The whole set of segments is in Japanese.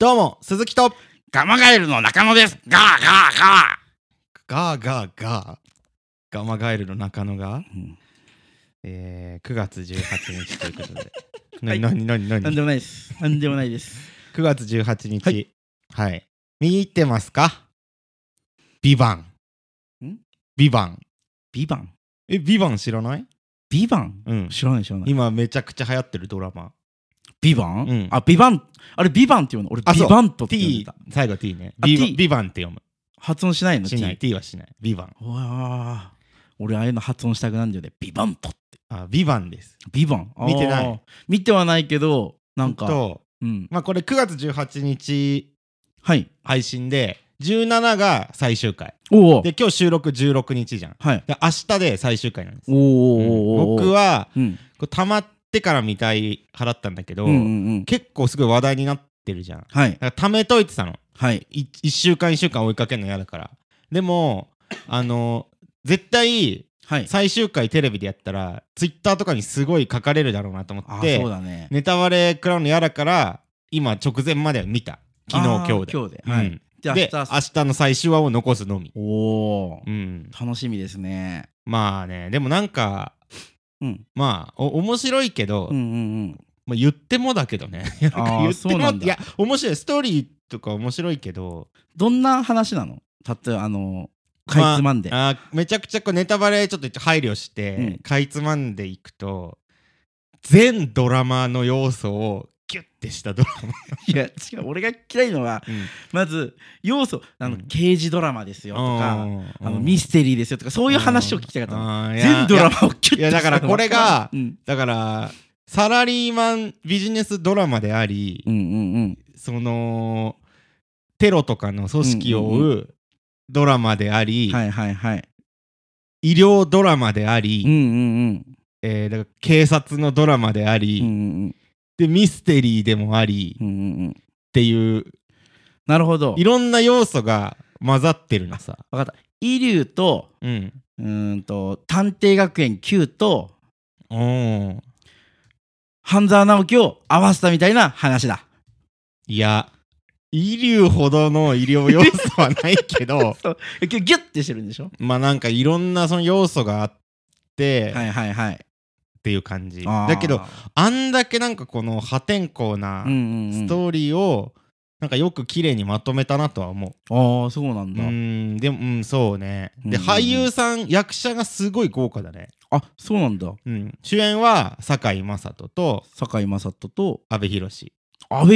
どうも、鈴木と、ガマガエルの中野です。ガーガーガガーガーガー、ガマガエルの中野が、ー。うんえー、9月18日ということで。はないになになになになんでもないです。なんでもないです。?9 月18日。ははいい。見てますか？ビバン。ん？ビバン。ビバン？え、ビバン知らない？ビバン？うん。知らない知らない。今めちゃくちゃ流行ってるドラマ。ビバン、うんあ、ビバン？あれ、ビバンっていうの？俺、ビバントって T た。、最後 T ね。あビバビバンって読む。発音しないの？しない。T T はしない。ビバン。うわー俺、ああいうの発音したくなんだよね？ビバントって。あ、ビバンです。ビバン？見てない見てはないけど、なんか、と、うん。まあこれ9月18日はい。配信で、17が最終回。おお。で、今日収録16日じゃん。はい。で明日で最終回なんです。おーおーおーおー僕、は、うん。これ溜まってから見たい派だったんだけど、うんうんうん。結構すごい話題になってるじゃん。だはい。から溜めといてたの。はい。1週間1週間追いかけるの嫌だから。でも、あの、絶対はい。最終回テレビでやったら、ツイッターとかにすごい書かれるだろうなと思って、そうだね。ネタバレ食らうの嫌だから、今直前までは見た。昨日今日で。今日で。はい。うんじゃあ、で、明明日日の最終話を残すのみ。おおう、ん。楽しみですね。まあね、でもなんか、うん。まあ、お面白いけど、うんうんうん。まあ、言ってもだけどね。言ってもいや、面白い。ストーリーとか面白いけど、どんな話なの？たってあの、かいつまんで。あーめちゃくちゃこうネタバレちょっと配慮して、うんかいつまんでいくと、全ドラマの要素をギュッてしたドラいや、違う。俺が嫌いのは、マ。まず、要素、あの、うん刑事ドラマですよとか、うんあの、ミステリーですよとか、そういう話を聞きたかった全ドラマをキュッといやだからこれがうん。だから、サラリーマンビジネスドラマであり、うんうんうん。その、テロとかの組織を追うんうドラマであり、はいはいはい。医療ドラマであり、うんうんうん。えーだから警察のドラマであり、うんうんでミステリーでもありっうん。うんうんうん。ていうなるほどい。ろんな要素が混ざってるのさ。わかった。イリュウと、うん。うーんと、探偵学園 Q と、半沢直樹を合わせたみたいな話だ。いや、医療ほどの医療要素はないけど、ギュッてしてるんでしょ？まあなんかいろんなその要素があって、はいはいはい。っていう感じ。だけど、あんだけなんかこの破天荒なうんうんうん、ストーリーをなんかよく綺麗にまとめたなとは思う。ああ、そうなんうだ。ん、でも、うん、そうね。で、うん俳優さん、役者がすごい豪華だね。あそうなんだ。うん、主演は堺雅人と堺雅人と阿部寛。阿部寛？阿部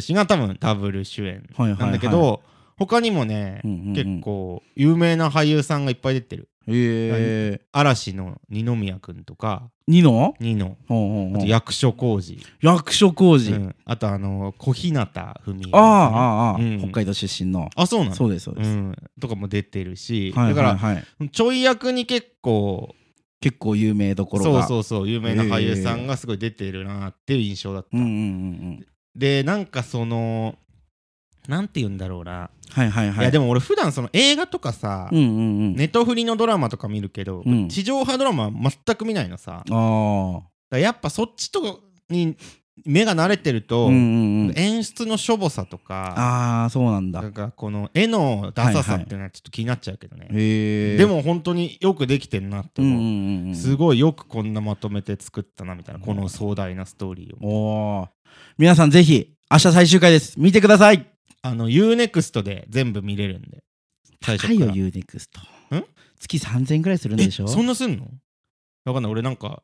寛が多分ダブル主演はいはいはいなんだけど、他にもね、うんうんうん。結構有名な俳優さんがいっぱい出てる。え。ー、嵐の二宮君とか、ニノニノ、ほうほうほう。あと役所広司、役所広司、うん。あとあの小日向文世ああああ、ああ。うん。北海道出身の。あそうなの？そうですそうです、うん、とかも出てるし、はいだから、はい。はいちょい役に結構結構有名どころそうがそうそう。有名な俳優さんがすごい出てるなっていう印象だった、うんうんうんうん。でなんかそのなんて言うんだろうな、はいはいはい。い、やでも俺普段その映画とかさ、うんうんうん、ネットフリのドラマとか見るけど、うん。地上波ドラマは全く見ないのさ。あらやっぱそっちとに目が慣れてるあと、うんうんうん。演出のしょぼさとかああそうなんだ。なんかこの絵のダサさっていうのはちょっと気になっちゃうけどね、へえでも本当によくできてんなってう。んう思う、んうんうん。すごいよくこんなまとめて作ったなみたいなこの壮大なストーリーを。おお皆さんぜひ明日最終回です。見てくださいあの UNEXT で全部見れるんで。最初高いよ UNEXT ん？月3000円ぐらいするんでしょ？えそんなすんの？わかんない。俺なんか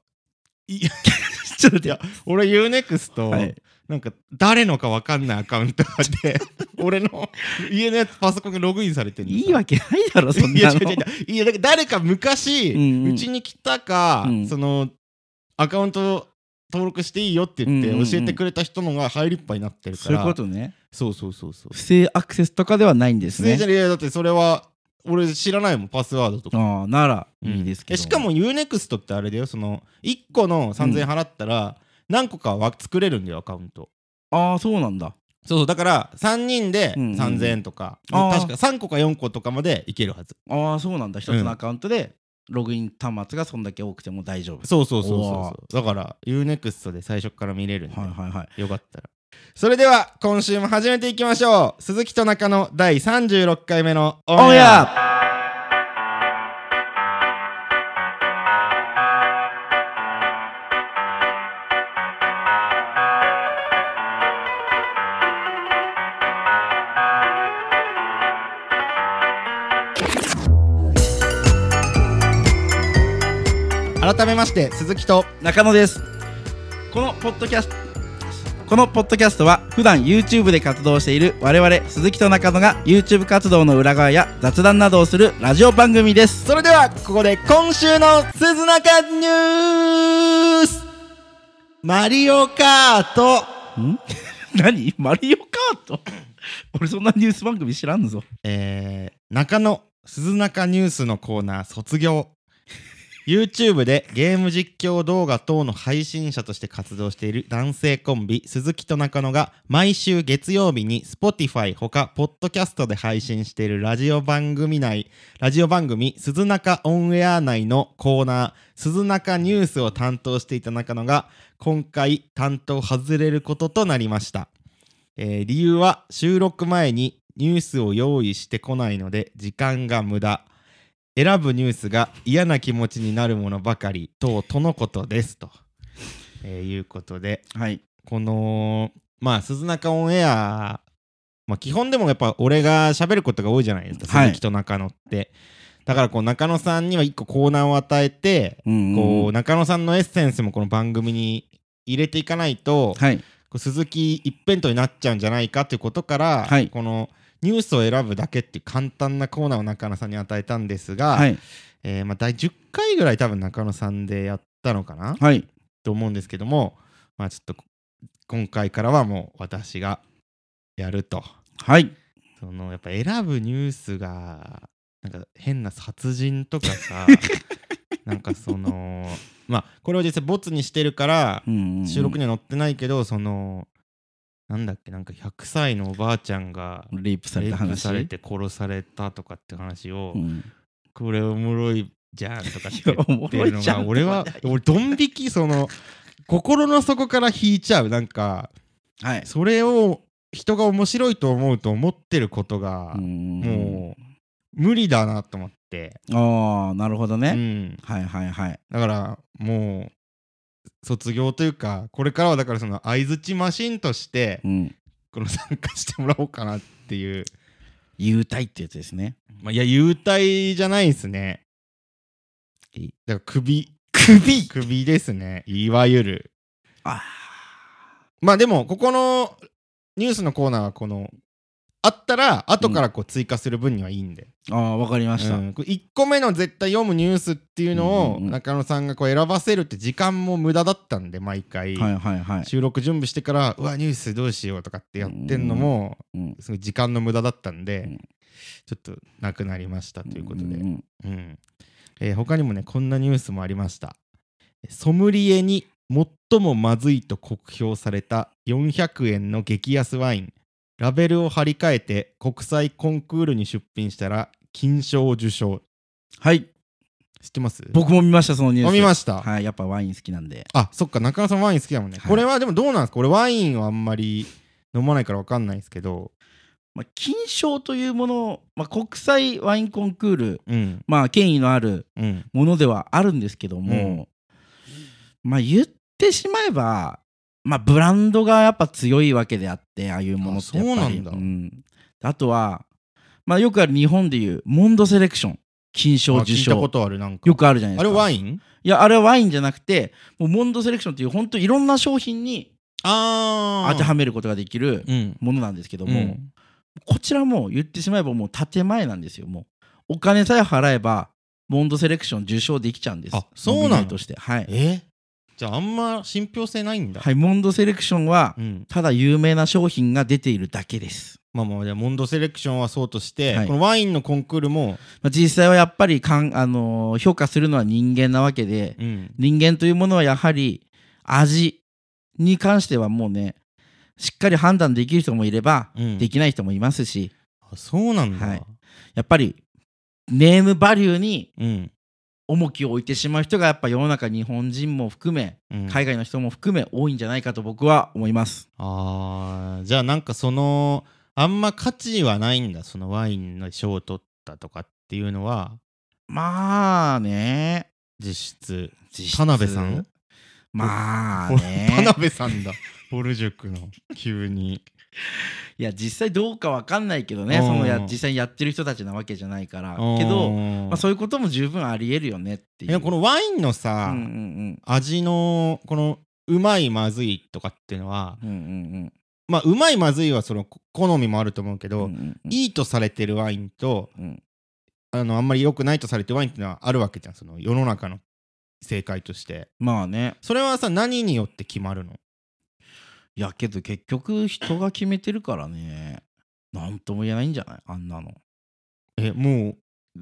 い ちょっと待っていや俺 UNEXT、はい。なんか誰のかわかんないアカウントで 俺の家のやつパソコンがログインされてるいいわけないだろそんいやなの違う違う違う。いや誰か昔うんうん。に来たか、うん。そのアカウント登録していいよって言って教えてくれた人のが入りっぱいになってるから。そういうことねそうそうそうそう。不正アクセスとかではないんですね。不正じゃねえいやだってそれは俺知らないもんパスワードとか。ああならうん。いいですけど、えしかも UNEXT ってあれだよその1個の3000円払ったら何個かは作れるんだよアカウント。ああそうなんだ。そうそうだから3人でうんうん。3000円とか、あー。確か3個か4個とかまでいけるはず。ああそうなんだ。一つのアカウントでログイン端末がそんだけ多くても大丈夫。そうそうそうそうおそう。だから UNEXT で最初から見れるんで、はいはいはい。よかったらそれでは今週も始めていきましょう。鈴木と中野第36回目のオオンエア。改めまして鈴木と中野です。このポッドキャストこのポッドキャストは普段 YouTube で活動している我々鈴木と中野が YouTube 活動の裏側や雑談などをするラジオ番組です。それではここで今週の鈴中ニュース。マリオカート。ん？何？マリオカート？俺そんなニュース番組知らんぞ。えー、中野鈴中ニュースのコーナー卒業 YouTube でゲーム実況動画等の配信者として活動している男性コンビ鈴木と中野が毎週月曜日に Spotify ほかポッドキャストで配信しているラジオ番組内ラジオ番組鈴中オンエア内のコーナー鈴中ニュースを担当していた中野が今回担当外れることとなりました。えー理由は収録前にニュースを用意してこないので時間が無駄。選ぶニュースが嫌な気持ちになるものばかり等とのことですと、えーいうことで。はい。このまあ鈴中オンエアまあ基本でもやっぱ俺が喋ることが多いじゃないですか、はい。鈴木と中野って。だからこう中野さんには一個コーナーを与えて、うんこう中野さんのエッセンスもこの番組に入れていかないと、はい。鈴木一辺倒になっちゃうんじゃないかということから、はい。このニュースを選ぶだけっていう簡単なコーナーを中野さんに与えたんですが、はい。えーまあ、第10回ぐらい多分中野さんでやったのかな？はい。と思うんですけども、まあ、ちょっとこ今回からはもう私がやると。はい。そのやっぱ選ぶニュースがなんか変な殺人とかさ なんかそのまあこれを実際ボツにしてるからうん。収録には載ってないけど、そのなんだっけなんか100歳のおばあちゃんがレイプされて殺されたとかって話を、うん。これおもろいじゃんとかって言ってるのが俺は俺ドン引きその心の底から引いちゃう。なんかはい。それを人が面白いと思うと思ってることがうん。もう無理だなと思って、ああなるほどうね、ん、はいはいはい。だからもう卒業というかこれからはだからその相づちマシンとしてうん。この参加してもらおうかなっていう。優待ってやつですね。まあいや優待じゃないですね。いだから首。首？首ですね。いわゆる。あまあでもここのニュースのコーナーはこのあったら後からこう追加する分にはいいんで、ーあーわかりました、うん、1個目の絶対読むニュースっていうのを中野さんがこう選ばせるって時間も無駄だったんで毎回、収録準備してからうわニュースどうしようとかってやってんのもうん、すごい時間の無駄だったんで、うん。ちょっとなくなりましたということで、うんえー他にもねこんなニュースもありました。ソムリエに最もまずいと酷評された400円の激安ワインラベルを貼り替えて国際コンクールに出品したら金賞を受賞。はい。知ってます？僕も見ましたそのニュース。あ見ました、はいやっぱワイン好きなんで。あそっか中野さんワイン好きだもんね、はい。これはでもどうなんですか？俺ワインはあんまり飲まないから分かんないですけど。まあ、金賞というもの、まあ、国際ワインコンクール、うん。まあ、権威のあるうん。ものではあるんですけども、まあ言ってしまえば、まあ、ブランドがやっぱ強いわけであってああいうものってやっぱり。あそうなんだ。ん。あとは、まあ、よくある日本でいうモンドセレクション。金賞受賞。よくあるじゃないであれすかワイン？いやあれはワインじゃなくてもうモンドセレクションっていう本当いろんな商品にあ当てはめることができるうん。ものなんですけども、うんこちらも言ってしまえばもう建前なんですよ。もうお金さえ払えばモンドセレクション受賞できちゃうんです。あそうなのノミネートして。はい、え？じゃああんま信憑性ないんだ、はい、モンドセレクションはうん、ただ有名な商品が出ているだけです、まあまあじゃあモンドセレクションはそうとして、はい。このワインのコンクールも、まあ、実際はやっぱりかん、あのー評価するのは人間なわけでうん、人間というものはやはり味に関してはもうねしっかり判断できる人もいれば、うん。できない人もいますし。あそうなんだ、はい。やっぱりネームバリューにうん重きを置いてしまう人がやっぱ世の中日本人も含めうん。海外の人も含め多いんじゃないかと僕は思います。あーじゃあなんかそのあんま価値はないんだそのワインの賞を取ったとかっていうのは。まあね。実質。実質。田辺さん？まあ 田ね辺さんだ。ボル塾の急に いや実際どうかわかんないけどねうん。そのや実際にやってる人たちなわけじゃないから。けど、まあ、そういうことも十分ありえるよねっていう。このワインのうんさ、うん。味のこのうまいまずいとかっていうのはうんうんうん。まあうまいまずいはそのこ好みもあると思うけど、うんうんうん。いいとされてるワインとうん。あのあんまり良くないとされてるワインっていうのはあるわけじゃんその世の中の正解として。まあね。それはさ何によって決まるの？いやけど結局人が決めてるからね。なんとも言えないんじゃない？あんなの。えもう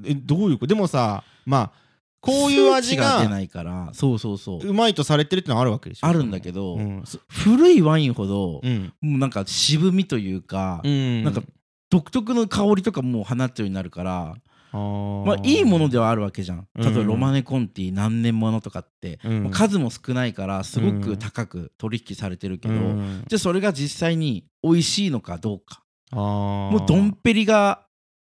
えどういうことでもさまあこういう味が出がないから。そうそうそう。うまいとされてるってのはあるわけでしょ。あるんだけど、うん。そ古いワインほど、うん。もうなんか渋みというか、うん。なんか独特の香りとかもう放つようになるからまあいいものではあるわけじゃん。例えばうんロマネコンティ何年ものとかって、うん。数も少ないからすごく高く取引されてるけど、うん。じゃあそれが実際に美味しいのかどうか。もうドンペリが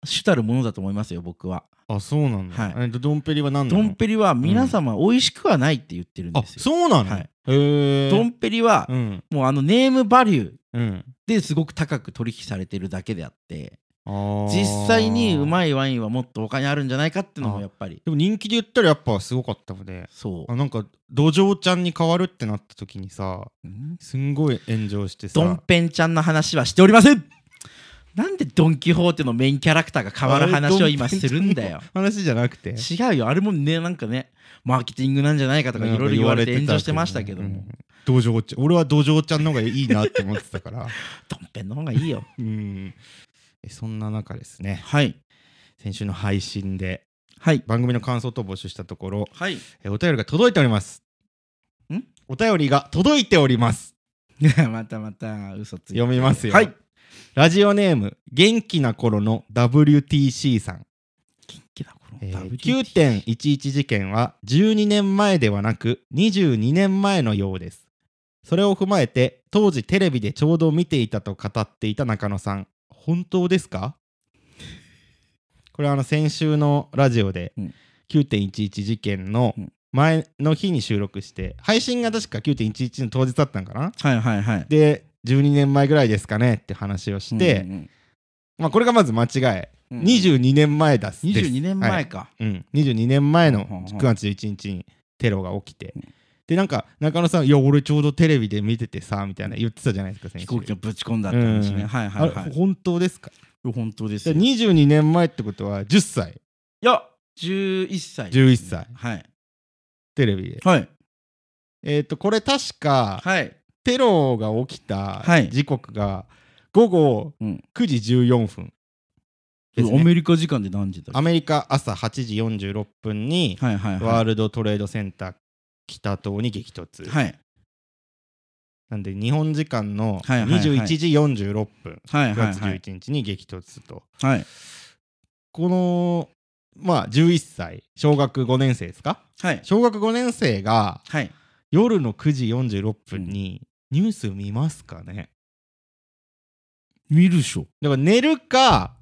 主たるものだと思いますよ僕は。あそうなんだ、はい。えっとドンペリは何なの？ドンペリは皆様美味しくはないって言ってるんあですよ、そうなの、はい。ドンペリはうん。もうあのネームバリューうん。ですごく高く取引されてるだけであって実際にうまいワインはもっと他にあるんじゃないかっていうのもやっぱり。でも人気で言ったらやっぱすごかったのでそう。あなんか土壌ちゃんに変わるってなった時にさうん？すんごい炎上してさ。ドンペンちゃんの話はしておりません。なんでドン・キホーテのメインキャラクターが変わる話を今するんだよ。話じゃなくて？違うよ。あれもねなんかねマーケティングなんじゃないかとかいろいろ言われて炎上してましたけども、うん土壌ちゃん。俺はちゃんの方がいいなって思ってたから。ドンペンの方がいいよ。うん。えそんな中ですね。はい。先週の配信ではい。番組の感想と募集したところはい。えお便りが届いております。ん？お便りが届いております。またまた嘘ついて。読みますよ。はい。ラジオネーム元気な頃の WTC さん。元気な頃えー WTT 9.11事件は12年前ではなく22年前のようです。それを踏まえて当時テレビでちょうど見ていたと語っていた中野さん本当ですか？これはあの先週のラジオでうん。9.11事件のうん。前の日に収録して配信が確か9.11の当日だったんかな？はいはいはい。で12年前ぐらいですかね？って話をして、うんうんまあこれがまず間違い、うん22年前だっす。です22年はい。前か、うん、22年前のほんほんほん9月11日にテロが起きて、うんでなんか中野さん「いや俺ちょうどテレビで見ててさ」みたいな言ってたじゃないですか飛行機をぶち込んだって話ね、うん。はいはいはい。本当ですか？本当ですでよ。い22年前ってことは10歳。や11歳11歳。はい。テレビで。はい。えっ、とこれ確かはい。テロが起きたはい。時刻が午後うん。9時14分ね。アメリカ時間で何時だアメリカ朝8時46分にはいはいワーはルドトレードセンター北棟に激突、いはい。なんで日本時間のはいはいはい。21時46分、9月はいはいはい。11日に激突と、はい。このまあ11歳小学5年生ですか？はい。小学5年生がはい。夜の9時46分にニュース見ますかね？見るでしょ。だから寝るか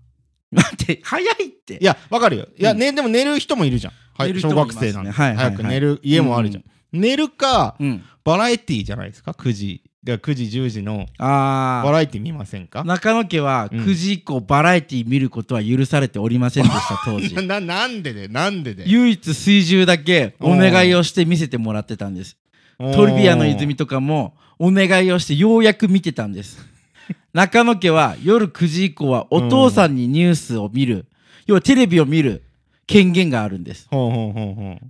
待って早いって。いやわかるよ。いや、うん。ねでも寝る人もいるじゃん、はい、小学生なんで、早く寝る家もあるじゃん、寝るかうん。バラエティーじゃないですか？9時。だから9時10時のあバラエティー見ませんか？あ中野家はうん。9時以降バラエティ見ることは許されておりませんでした当時。ななんでで？なんでで？唯一水中だけお願いをして見せてもらってたんです。トリビアの泉とかもお願いをしてようやく見てたんです。中野家は夜9時以降はお父さんにニュースを見る。要はテレビを見る権限があるんです。ほうほうほうほう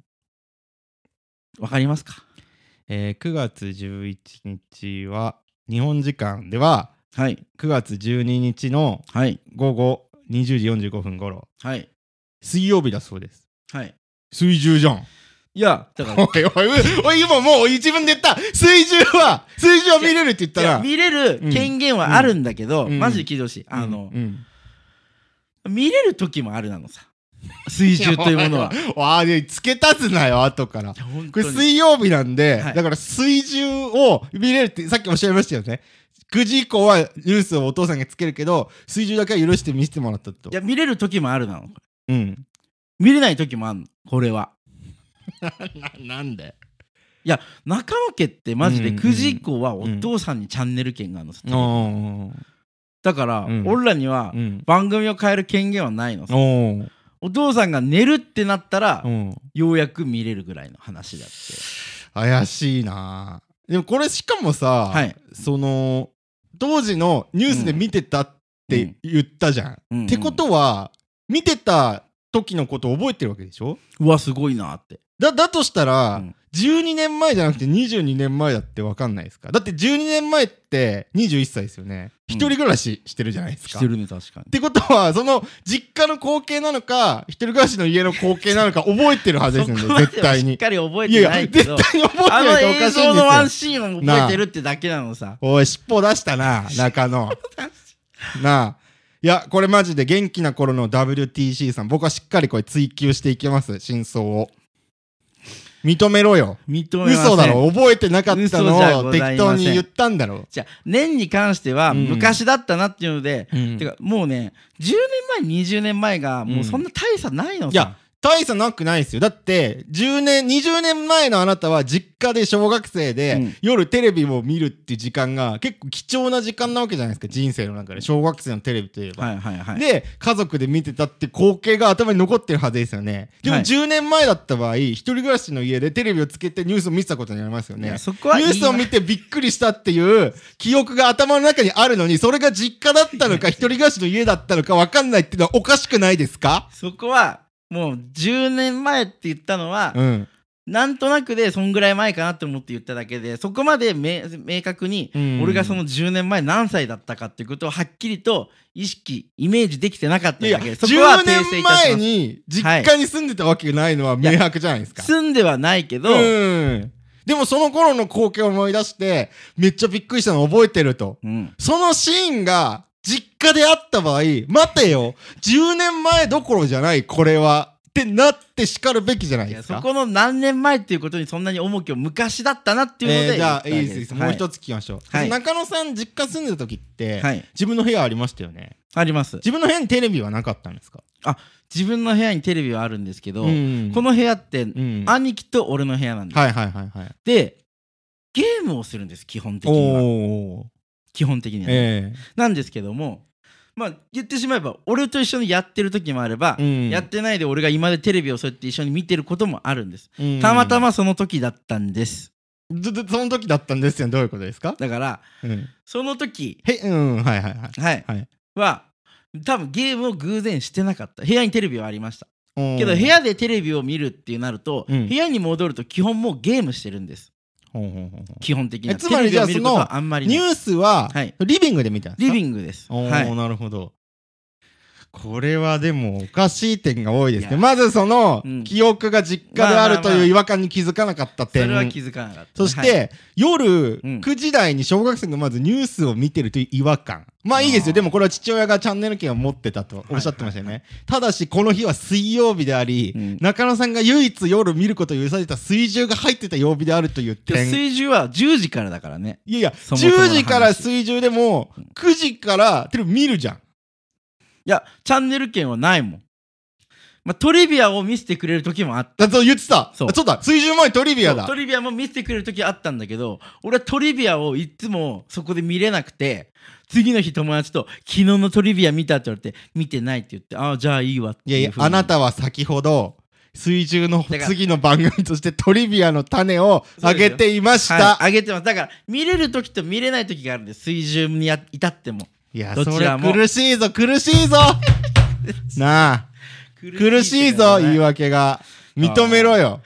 わかりますか？えー9月11日は日本時間でははい。9月12日のはい。午後20時45分頃はい。水曜日だそうです。はい。水中じゃん。いやだからおいおいおい今もう自分で言った。水中は水中は見れるって言ったら。見れる権限はあるんだけど、うん。マジで聞いてほしい、あの、うん。見れる時もあるなのさ水中というものは。わあ、で付け足すなよ、後から。これ水曜日なんで、はい。だから水中を見れるってさっきおっしゃいましたよね。9時以降はニュースをお父さんがつけるけど、水中だけは許して見せてもらったと。い。や見れる時もあるなの。うん。見れない時もあるの。これは。な なんで？いや中野家ってマジでうん9時以降はお父さんにチャンネル権があるのさ、おーだから、うん。俺らにはうん。番組を変える権限はないのさお父さんが寝るってなったら、うん。ようやく見れるぐらいの話だって。怪しいな。でもこれしかもさ、はい。その当時のニュースで見てたって言ったじゃん。うん。うん。ってことは見てた時のこと覚えてるわけでしょ？うわすごいなってだだとしたら、うん。12年前じゃなくて22年前だって分かんないですか？だって12年前って21歳ですよね。うん。一人暮らししてるじゃないですか、してるね確かに。ってことはその実家の光景なのか一人暮らしの家の光景なのか覚えてるはずですよね 絶対に。しっかり覚えていやいやないけど絶対に覚えてあのないとおかしいんです映像のワンよシーンを覚えてるってだけなのさ。おい尻尾出したな 中野。なあ。いやこれマジで元気な頃の WTC さん僕はしっかりこれ追求していきます真相を認めろよ。認め嘘だろ。覚えてなかったのを適当に言ったんだろ。じゃあ年に関してはうん。昔だったなっていうので、うん。てかもうね10年前20年前がもうそんな大差ないのさ、いや大差なくないですよ。だって10年20年前のあなたは実家で小学生で、うん。夜テレビを見るっていう時間が結構貴重な時間なわけじゃないですか。人生の中で。小学生のテレビといえば、はいはいはい。で家族で見てたって光景が頭に残ってるはずですよね。でもはい。10年前だった場合、一人暮らしの家でテレビをつけてニュースを見てたことになりますよいね。やそこはニュースを見てびっくりしたっていう記憶が頭の中にあるのにそれが実家だったのか 一人暮らしの家だったのか分かんないっていうのはおかしくないですか？そこはもう10年前って言ったのは、うんなんとなくでそんぐらい前かなって思って言っただけでそこまで明明確にうん俺がその10年前何歳だったかっていうことをはっきりと意識イメージできてなかっただけそこは10訂正年いたします前に実家に住んでたわけがないのは明白じゃないですか。住んではないけど、うん。でもその頃の光景を思い出してめっちゃびっくりしたの覚えてると。うんそのシーンが実家であった場合、待てよ !10 年前どころじゃない、これは。ってなって叱るべきじゃないいですか。やそこの何年前っていうことにそんなに重きを昔だったなっていうので、えーじゃあいいです。いい。もうつ一つ聞きましょう、はい。中野さん実家住んでた時って、はい。自分の部屋ありましたよね。あります。自分の部屋にテレビはなかったんですか？自分の部屋にテレビはあるんですけど、んこの部屋って、うん兄貴と俺の部屋なんです、はいはいはいはい。でゲームをするんです基本的には基本的にはね、えなんですけどもまあ言ってしまえば俺と一緒にやってる時もあれば、うん。やってないで俺が今でテレビをそうやって一緒に見てることもあるんです、えたまたまその時だったんです。その時だったんですよ。どういうことですか？だからうん。その時へうんはいはいはい。はい、はい。は多分ゲームを偶然してなかった。部屋にテレビはありました。けけど部屋でテレビを見るってなると、うん。部屋に戻ると基本もうゲームしてるんです基本的につまりじゃあはあんまりない。ニュースははい。リビングで見たんですか？リビングです。おー、はい。なるほどこれはでもおかしい点が多いですね。まずその、うん。記憶が実家であるという違和感に気づかなかったそ点、れは気づかなかった。そして、はい。夜うん。9時台に小学生がまずニュースを見てるという違和感。まあいいですよ。でもこれは父親がチャンネル権を持ってたと。おっしゃってましたよね、ただしこの日は水曜日であり、うん。中野さんが唯一夜見ることを許された水中が入ってた曜日であるというで点水中は10時からだからね。いやいやそもそもの話。10時から水中でも9時からテレビ見るじゃんいやチャンネル権はないもん、まあ、トリビアを見せてくれる時もあった。だと言ってた。そう。あそうだ。水中前トリビアだ。トリビアも見せてくれる時あったんだけど俺はトリビアをいつもそこで見れなくて次の日友達と「昨日のトリビア見た?」って言われて「見てない」って言って「ああじゃあいいわ」っていやいやあなたは先ほど水中のだから次の番組としてトリビアの種をあげていました、はい、上げてます。だから見れる時と見れない時があるんです。水中にや至ってもいやそれどちらも。苦しいぞ苦しいぞ。なあ。苦しいぞ言いわ訳が。認めろよ。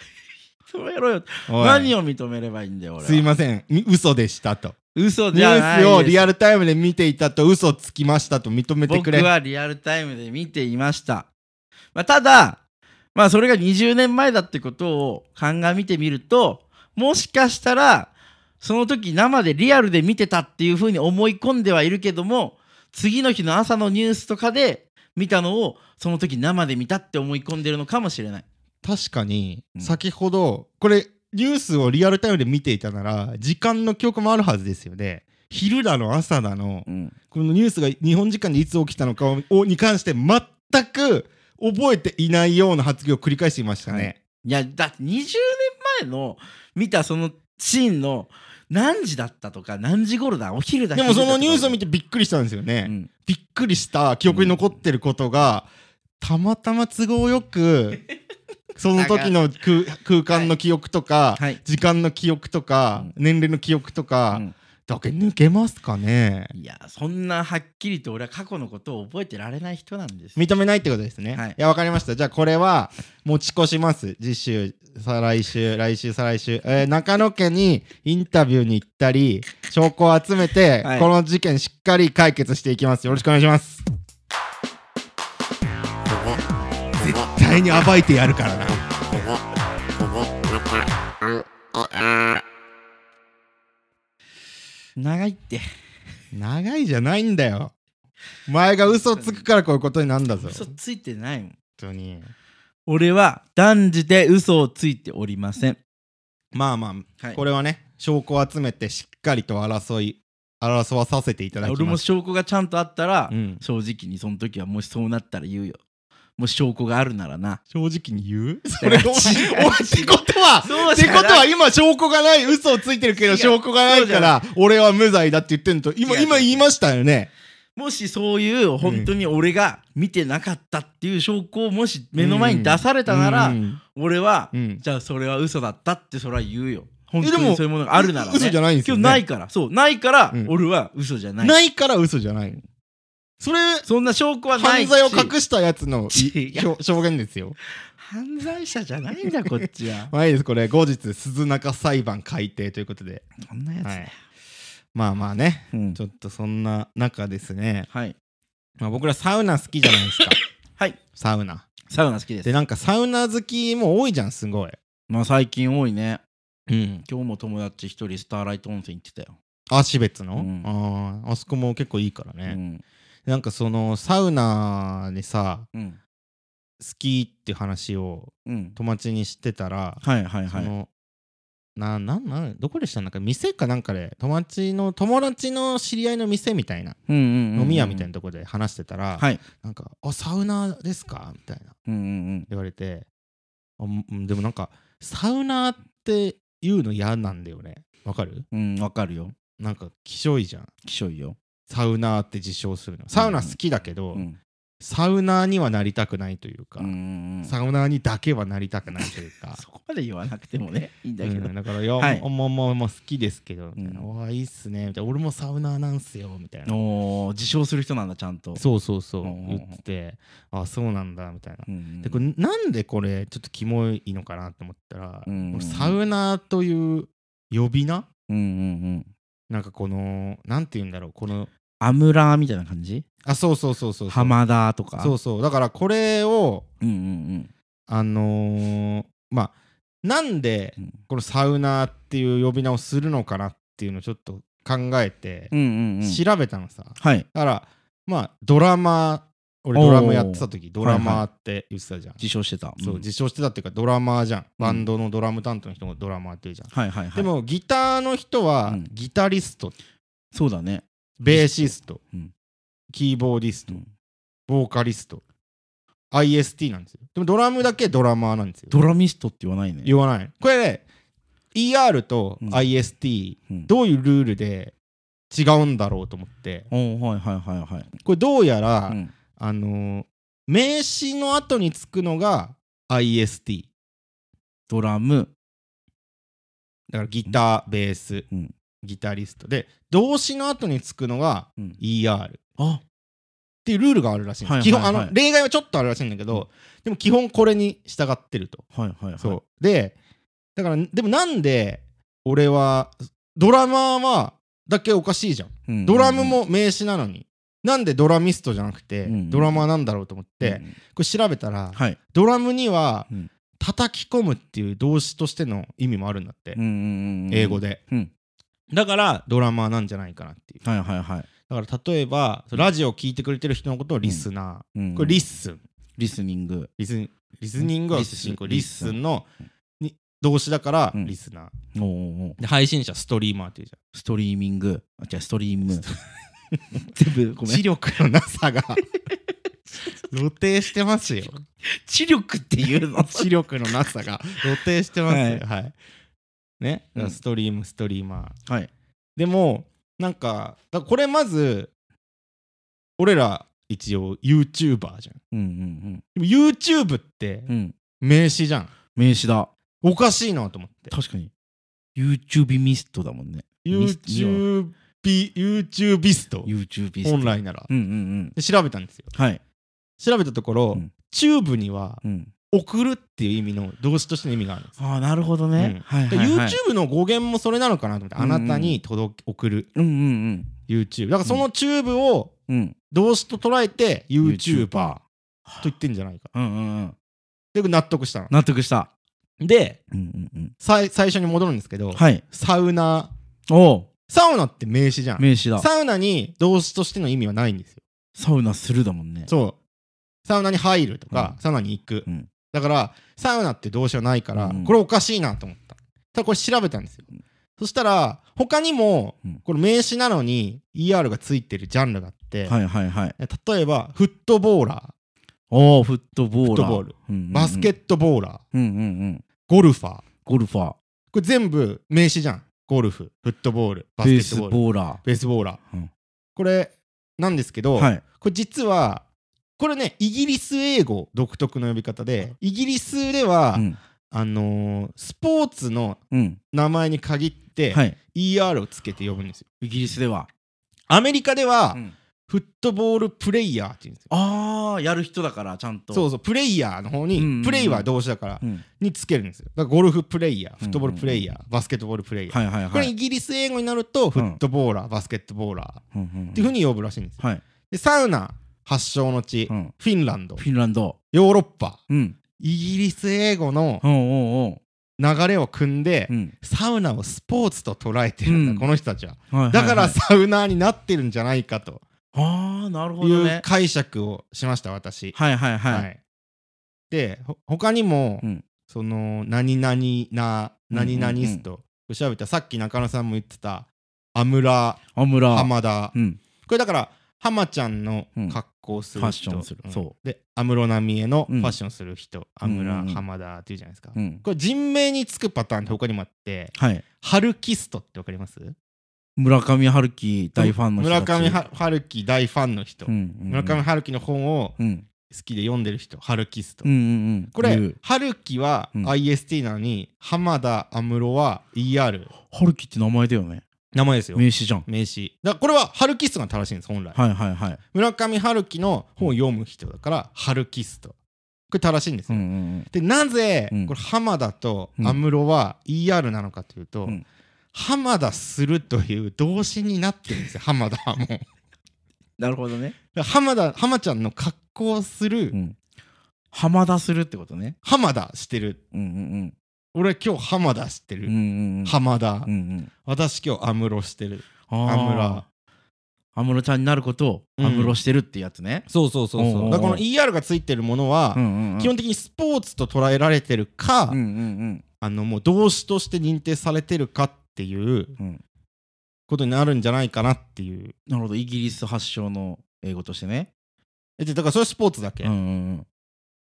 認めろよ。おい。何を認めればいいんだよ俺は。すいません。み嘘でしたと。嘘ニじゃないュースをリアルルタイムで見ていたと嘘つきましたと認めてくれ。僕はリアルタイムで見ていました、まあ、ただまあそれが20年前だってことを鑑みてみるともしかしたらその時生でリアルで見てたっていうふうに思い込んではいるけども次の日の朝のニュースとかで見たのをその時生で見たって思い込んでるのかもしれない。確かにうん。先ほどこれニュースをリアルタイムで見ていたなら時間の記憶もあるはずですよね。昼だの朝だのうん。このニュースが日本時間でいつ起きたのかをに関して全く覚えていないような発言を繰り返していましたね、い。やだって20年前の見たそのシーンの何時だったとか何時頃だお昼だでもそのニュースを見て、てびっくりしたんですよね、うん。びっくりした記憶に残ってることが、たまたま都合よく その時の空空間の記憶とか、はい。時間の記憶とか、うん。年齢の記憶とか、うんだけ抜けますかね。いやそんなはっきりと俺は過去のことを覚えてられない人なんです。認めないってことですね、はい。いやわかりました。じゃあこれは持ち越します。次週再来週来週再来週、えー中野家にインタビューに行ったり証拠を集めて、はい。この事件しっかり解決していきます。よろしくお願いします。絶対に暴いてやるからな長いって。長いじゃないんだよ。お前が嘘つくからこういうことになんだぞ。嘘ついてないもん。本当に。俺は断じて嘘をついておりません。まあまあ、はい。これはね証拠を集めてしっかりと争い争わさせていただきます。俺も証拠がちゃんとあったら、うん。正直にその時はもしそうなったら言うよもし証拠があるならな。正直に言う？それお前ってことはそう。ってことは今証拠がない嘘をついてるけど証拠がないから俺は無罪だって言ってんのと今今言いましたよね。もしそういう本当に俺が見てなかったっていう証拠をもし目の前に出されたなら、うん。俺は、うん。じゃあそれは嘘だったってそれは言うよ。本えでも当にそういうものがあるならね。嘘じゃないんですよね。今日ないから。そうないから、うん俺は嘘じゃない。ないから嘘じゃない。のそれそんな証拠はないし。犯罪を隠したやつのい違う表証言ですよ。犯罪者じゃないんだこっちは。まあいいですこれ。後日鈴中裁判改定ということで。そんなやつだよ。はい。まあまあね。うん。ちょっとそんな中ですね。はい。まあ僕らサウナ好きじゃないですか。はい。サウナ。サウナ好きです。でなんかサウナ好きも多いじゃんすごい。まあ最近多いね。うん。今日も友達一人スターライト温泉行ってたよ、あ標別の、うん。あーあそこも結構いいからね、うんなんかそのサウナにさうん。好きって話をうん。友達にしてたら、はいはいはい。そのななんなんどこでした？なんか店かなんかで友達の友達の知り合いの店みたいな、うんうんうんうん飲み屋みたいなとこで話してたら、はい。なんか「あサウナーですか?」みたいな。うんうん言われてあうんでもなんかサウナーって言うの嫌なんだよね。わかる？うんうんわかるよ。なんかきしょいじゃん。きしょいよサウナーって自称するの。サウナ好きだけど、うんサウナーにはなりたくないというか、サウナーにだけはなりたくないというか。そこまで言わなくてもねいいんだけど、うんだから「いや、はい。もうもうもう好きですけど」みたいな「うん。わあいいっすね」みたいな「俺もサウナーなんすよ」みたいな。おー自称する人なんだちゃんと。そうそうそう言ってて「あそうなんだ」みたいな。う。んうんでこれなんでこれちょっとキモいのかなって思ったら、うんサウナーという呼び名？うんうんうん。なんかこのなんて言うんだろうこのアムラーみたいな感じ？あそうそうそうそうそう。浜田とか？そうそう。だからこれをうんうんあのーまあなんでうん。このサウナーっていう呼び名をするのかなっていうのをちょっと考えてうんうんうん。調べたのさ、はい。だからまあドラマー俺ドラムやってた時ドラマーって言ってたじゃん、自称してた。そう、ん。自称してたっていうかドラマーじゃん、うん。バンドのドラム担当の人もドラマーって言うじゃん、はいはいはい。でもギターの人はうん。ギタリスト、そうだねベーシスト、うん。キーボーディスト、うん。ボーカリスト IST なんですよ。でもドラムだけドラマーなんですよ。ドラミストって言わないね。言わない。これね ER とうん。IST、うん。どういうルールで違うんだろうと思って。はいはいはいはい。これどうやら、うん。あのー名詞の後につくのが IST ドラム。だからギター、ベース、うんギタリストで動詞の後につくのがうん。ER っあ。ていうルールがあるらしいんです、基本あはいの例外はちょっとあるらしいんだけど、でも基本これに従ってると、はいはいはい。そう。でだからでもなんで俺はドラマーはだけおかしいじゃん。うんドラムも名詞なのに。なんでドラミストじゃなくてうんドラマーなんだろうと思ってうんこれ調べたらはい。ドラムにはうん。叩き込むっていう動詞としての意味もあるんだって。英語で。うんだからドラマーなんじゃないかなっていう。はいはいはい。だから例えばラジオを聞いてくれてる人のことをリスナうん。ー、これ listen。リスニング。リスリスニングはリス進行。 listen。listen のに動詞だからうん。リスナー、おうおうおう。で配信者ストリーマーっていうじストリーミング。あじゃあストリーム。全部ごゃんめん。知力のなさが。露呈してますよ。知力っていうの？知力のなさが露呈してますよ。ははいい、ね。うん。ストリームストリーマー。はい。でもなんかこれまず俺ら一応 YouTuber じゃん。うんうんでも YouTube ってうん。うん名詞じゃん。名詞だ。おかしいなと思って。確かに。YouTube ミストだもんね。ミス YouTube YouTubeist YouTube ミスト本来なら。うんうんうん。で調べたんですよ。はい。調べたところ、うん。チューブにはうん送るっていう意味の動詞としての意味があるんです。ああなるほどうん。ねはいではいはい。YouTube の語源もそれなのかなと思って、うん。うんあなたに届け送る。うんうん YouTube だからそのチューブをうん。うん動詞と捉えて YouTuber と言ってんじゃないか。うんうんうん。で納得したの。納得した。でうんうんうん。最初に戻るんですけど、はい。サウナ。おう。サウナって名詞じゃん。名詞だ。サウナに動詞としての意味はないんですよ。サウナするだもんね。そう。サウナに入るとか、うん。サウナに行く、うんだからサウナって動詞はないから、うん。これおかしいなと思った。ただこれ調べたんですよ、うん。そしたら他にも、うん。これ名詞なのに ER がついてるジャンルがあって、はいはいはい。例えばフットボーラー。おおフットボーラー。バスケットボーラー。うんうんうん。ゴルファー。ゴルファー。これ全部名詞じゃん。ゴルフフットボールバスベースケットボール。ボーラベースボーラー、うん。これなんですけど、ーはい。これ実はこれねイギリス英語独特の呼び方でイギリスでは、うん。あのースポーツのうん。名前に限って、はい。ER をつけて呼ぶんですよ。イギリスでは。アメリカでは、うん。フットボールプレイヤーって言うんですよ。ああやる人だからちゃんと。そうそうプレイヤーの方に、うんうんうん。プレイは動詞だから、うん。につけるんですよ。だからゴルフプレイヤーフットボールプレイヤー、バスケットボールプレイヤー、はいはいはい。これイギリス英語になるとフットボーラー、バスケットボーラーうんうんうん。っていうふうに呼ぶらしいんですよ。はい。でサウナ発祥の地、うん。フィンランド。フィンランド。ヨーロッパ。うん。イギリス英語の流れを組んで、うん。サウナをスポーツと捉えてるんだ、うん。この人たちは。はいはいはい。だからサウナーになってるんじゃないかと。ああなるほいうどね解釈をしました私。はいはいはい、はい。でほ他にも、うん。その何々な何々スと調べた。らさっき中野さんも言ってたアムラアムラ。浜田。うん。これだから浜ちゃんの格好をする人、ファッションする。ん。そう。で安室奈美恵のフうん。ァッションする人、安室うんうんうん。浜田っていうじゃないですか、うん。これ人名につくパターンって他にもあってはい。ハルキストってわかります？村上春樹大ファンの人村上は春樹大ファンの人、うんうんうん。村上春樹の本をうん。好きで読んでる人。ハルキスト、うんうんうん。これ、春樹はうん。IST なのに、浜田安室は ER 春樹って名前だよね名前ですよ。名詞じゃん。名詞だからこれはハルキストが正しいんです本来、はいはいはい。村上春樹の本を読む人だからハルキスト。これ正しいんですよ、うんうんでなぜ、うん。これ浜田とうん。安室は ER なのかというと、うん。浜田するという動詞になってるんですよ浜田はもう。なるほどね。ら浜田浜ちゃんの格好をする、うん。浜田するってことね。浜田してる。うんうん俺今日浜田してる、うんうんうん。うん浜田、うんうん。私今日安室してる。安室。安室ちゃんになることをうん。安室してるってやつね。そうそうそうおうそうう。だからこの ER がついてるものは、うんうんうん。基本的にスポーツと捉えられてるか、うんうんあのもう動詞として認定されてるかっていううん。うんことになるんじゃないかなっていう。なるほど。イギリス発祥の英語としてね。だからそれスポーツだけ、うんうんうん。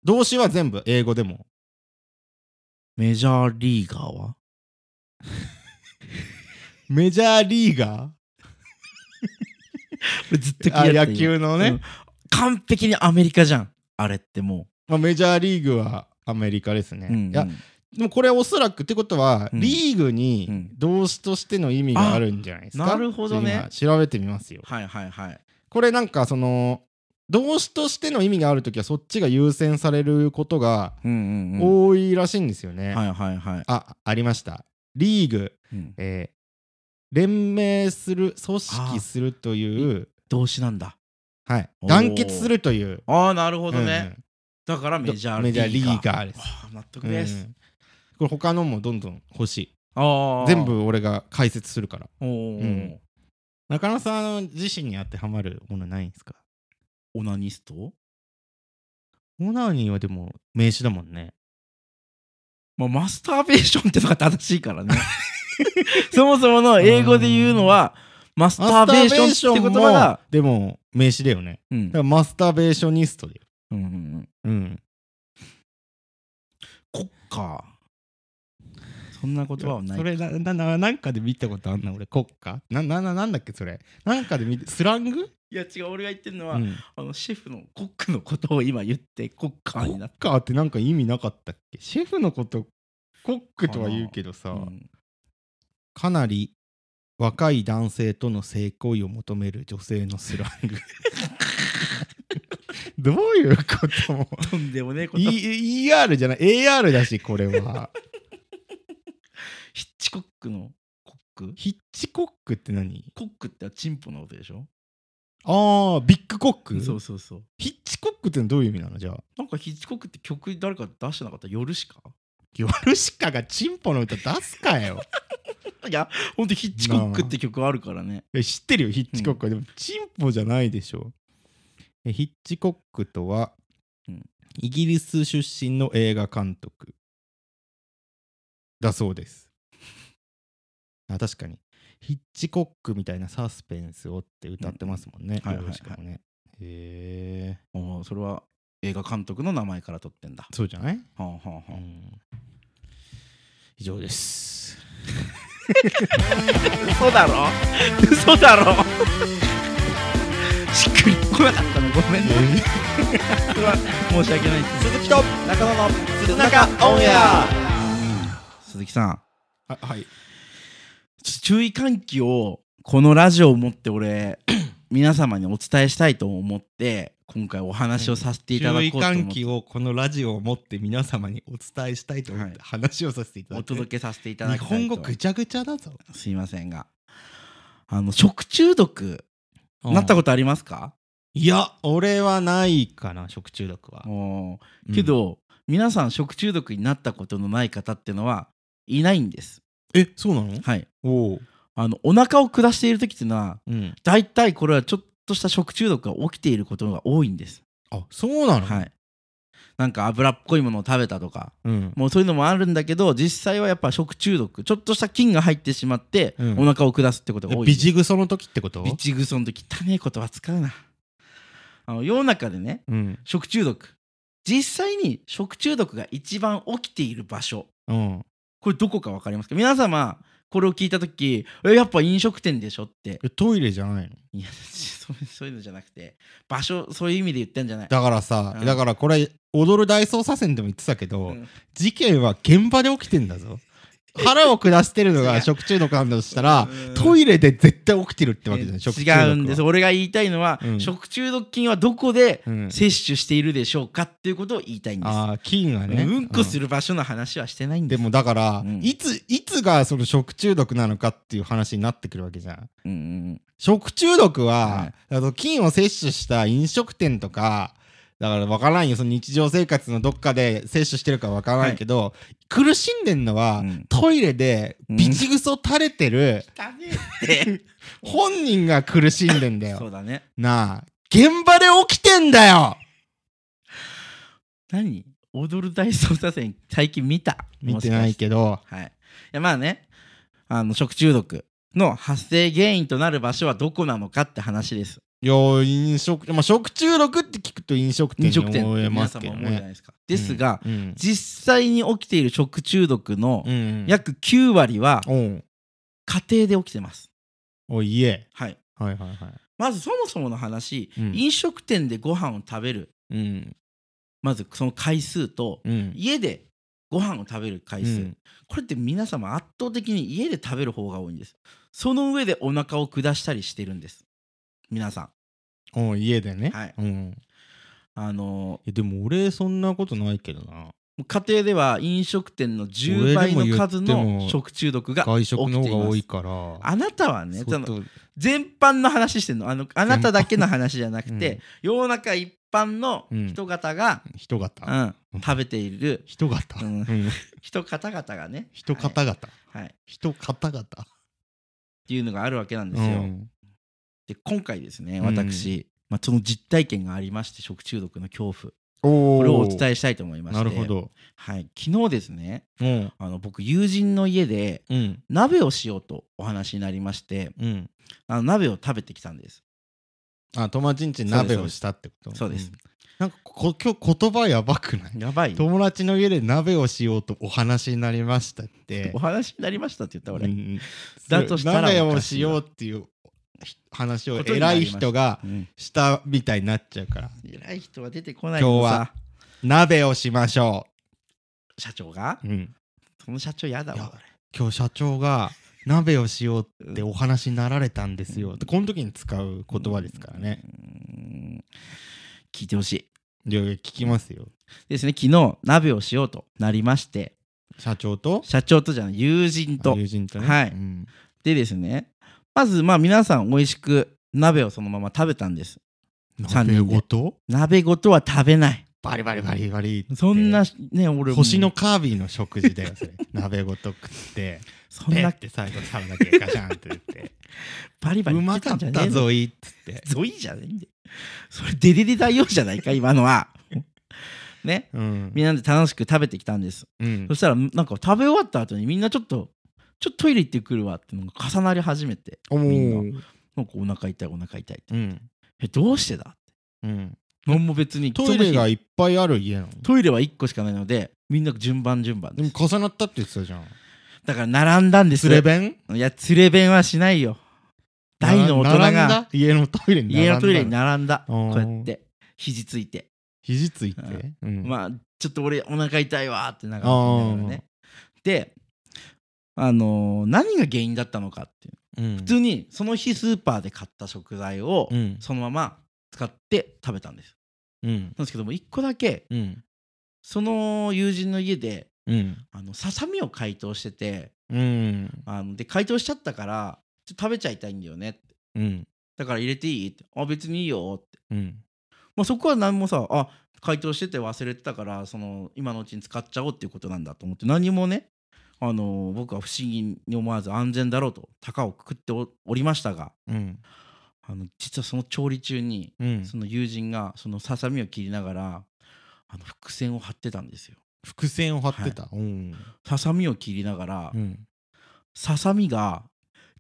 動詞は全部英語でもメジャーリーガーは？メジャーリーガずっとーあ野球のね、うん。完璧にアメリカじゃん。あれってもまあ、メジャーリーグはアメリカですね、う、うんうん。いやでもこれおそらくってことは、うん。リーグうにん。動詞としての意味があるんじゃないですか？あなるほどね。調べてみますよ。はいはいはい。これなんかその動詞としての意味があるときはそっちが優先されることが多いらしいんですよね、はいはいはい。あありました。リーグ、うん。えー連盟する組織するという。動詞なんだ。はい。団結するという。ああなるほどうん。ねだからメジャーメジャーリーーガーです。納得です。うん。これ他のもどんどん欲しい。ああ全部俺が解説するから。おー。うん。中野さん自身に当てはまるものないんですか？オナニスト？オナニーはでも名詞だもんね。まあ、マスターベーションってのが正しいからね。そもそもの英語で言うのは、マスターベーションって言葉が、でも名詞だよね。うんだからマスターベーショニストだよ。うんうんうん。うん。国家。そんな言葉はない。それななななんかで見たことあんな俺国家ななななんだっけそれなんかで見てスラング、いや違う、俺が言ってるのは、うん、あのシェフのコックのことを今言って国家に国なっ家ってなんか意味なかったっけ？シェフのことコックとは言うけどさ、うん。かなり若い男性との性行為を求める女性のスラング。どういうこともとんでもねえこと。E- ER じゃない AR だしこれは。ヒッチコックのコック？ヒッチコックって何？コックってチンポのことでしょ？ああビッグコック？そうそうそう。ヒッチコックってどういう意味なの？じゃあ。なんかヒッチコックって曲誰か出してなかった？夜しかヨルシカがチンポの歌出すかよ。いや、ほんとヒッチコックって曲あるからね。え知ってるよヒッチコック。は、でもチンポじゃないでしょ。えヒッチコックとは、うん。イギリス出身の映画監督だそうです。あ確かにヒッチコックみたいなサスペンスをって歌ってますもんね、うん。はいはいはい。ヨルシカもね。へえそれは映画監督の名前から取ってんだ。そうじゃない、はあはあはあ。うん、以上です。嘘だろ？嘘だろ？しっくりこなかったのごめんね。申し訳ない。鈴木と中野の鈴中オンエア。鈴木さん、あはい注意喚起をこのラジオをもって俺 皆様にお伝えしたいと思って今回お話をさせていただこ注意うと思って。喚起をこのラジオをもって皆様にお伝えしたいと思ってはい。話をさせていただおく、届けさせていただ日きたいと。本語ぐちゃぐちゃだぞ。すいませんがあの食中毒なったこととありますか、いや俺はないかな食中毒は、おー。けど、皆さん食中毒になったことのない方ってのはいないんですえそうなの？はい。おお。あのお腹を下している時っていうのはうん。大体これはちょっとした食中毒が起きていることが多いんです。あそうなの？はい。なんか脂っこいものを食べたとかうん。もうそういうのもあるんだけど実際はやっぱ食中毒ちょっとした菌が入ってしまって、うん。お腹を下すってことが多いんビジグソの時ってこと？ビチグソの時汚い言葉使うな。あの世の中でねうん。食中毒。実際に食中毒が一番起きている場所。うんこれどこか分かりますか？皆様これを聞いた時えやっぱ飲食店でしょって。えトイレじゃないの？いやそうそういうのじゃなくて場所そういう意味で言ってんじゃない？だからさ、うん。だからこれ踊る大捜査線でも言ってたけど、うん。事件は現場で起きてんだぞ腹を下してるのが食中毒なんだとしたらうん。トイレで絶対起きてるってわけじゃん。食中毒は。違うんです。俺が言いたいのは、うん。食中毒菌はどこでうん。摂取しているでしょうかっていうことを言いたいんです、ああ菌がね。うん。こする、る場所の話はしてないん。でですもだから、うん。いついつがその食中毒なのかっていう話になってくるわけじゃん。うん。うん。食中毒は、はいあの菌を摂取した飲食店とかだから分からんよ。その日常生活のどっかで摂取してるか分からないけど、苦しんでんのは、うん。トイレでうん。ビチグソ垂れてる汚ねえって。本人が苦しんでんだよ。そうだね。なあ。現場で起きてんだよ。何？踊る大捜査線最近見た？見てないけど。はい。いやまあね、あの食中毒の発生原因となる場所はどこなのかって話です。いや飲食、まあ、食中毒って聞くと飲食店に飲食店って皆ますけど様思うじゃないねですか。ですが、うん実際に起きている食中毒のうん。約9割は家庭で起きてます。おいえはい。はいはいはい。まずそもそもの話、うん。飲食店でご飯を食べる、うん。まずその回数と、うん。家でご飯を食べる回数、うん。これって皆様圧倒的に家で食べる方が多いんです。その上でお腹を下したりしてるんです。皆さん。おう家でね。はい。うん。あのえでも俺そんなことないけどな。家庭では飲食店の10倍の数の食中毒が外起きています食の方が多いから。あなたはね全般の話してんの。あのあなただけの話じゃなくて、うん。世の中一般の人方が、人型うん食べている。人型うん。うん。人方々がね。人方々はい、はい。っ人方々ていうのがあるわけなんですよ、うんで今回ですねうん。私、まあ、その実体験がありまして食中毒の恐怖。おこれをお伝ええしたいと思いまして。なるほど。はい、昨日ですねうん。あの僕友人の家でうん。鍋をしようとお話になりましてうん。あの鍋を食べてきたんです。あ友達ん家に鍋をしたってこと？そうです。ん。なんかこ今日言葉やばくない？やばい。友達の家で鍋をしようとお話になりましたって。お話になりましたって言った俺、うんだとしたら鍋をしようっていう話を偉い人がうん。したみたいになっちゃうから。偉い人は出てこない今日は鍋をしましょ社長が？う、うん、その社長やだわ。今日社長が鍋をしようってお話になられたんですよ、でこの時に使う言葉ですからね、うん。聞いてほしい。いやいや聞きますよ。ですね昨日鍋をしようとなりまして。社長と？社長とじゃない友人と。友人とね。はい。うん。でですねまずまあ皆さん美味しく鍋をそのまま食べたんです。鍋ごと？鍋ごとは食べない。バリバリバリバリ。そんなね俺も。星のカービィの食事だよそれ。鍋ごと食って。そんな。ペッて最後サラダ系ガシャンって言って。バリバリうまかったぞいっつって。ゾイじゃないんでそれデデデ大王じゃないか今のは。ねうん。みんなで楽しく食べてきたんです。うん。そしたらなんか食べ終わった後にみんなちょっとちょっとトイレ行ってくるわってのが重なり始めておみんな。ーなんかお腹痛いお腹痛いって。うん。えどうしてだ？うん。何も別にトイレがいっぱいある家なの？トイレは1個しかないのでみんな順番順番でも重なったって言ってたじゃん。だから並んだんです。つれ弁？いや連れ弁はしないよ。大の大人が。家のトイレに並んだ家のトイレに並んだ。こうやって肘ついて。肘ついて？うん。まあちょっと俺お腹痛いわーってながあー。らねであのー何が原因だったのかっていう。うん。普通にその日スーパーで買った食材をうん。そのまま使って食べたんです。うん。なんですけども1個だけうん。その友人の家でささみを解凍しててうん。あので解凍しちゃったからちょっと食べちゃいたいんだよねって。うん。だから入れていいって。あ別にいいよって。うん。まあ、そこは何もさあ解凍してて忘れてたからその今のうちに使っちゃおうっていうことなんだと思って何もねあの僕は不思議に思わず安全だろうと高をくくっておおりましたがうん。あの実はその調理中にうん。その友人がそのささみを切りながらあの伏線を張ってたんですよ。伏線を張ってた。うん。ささみを切りながら、うん。ささみが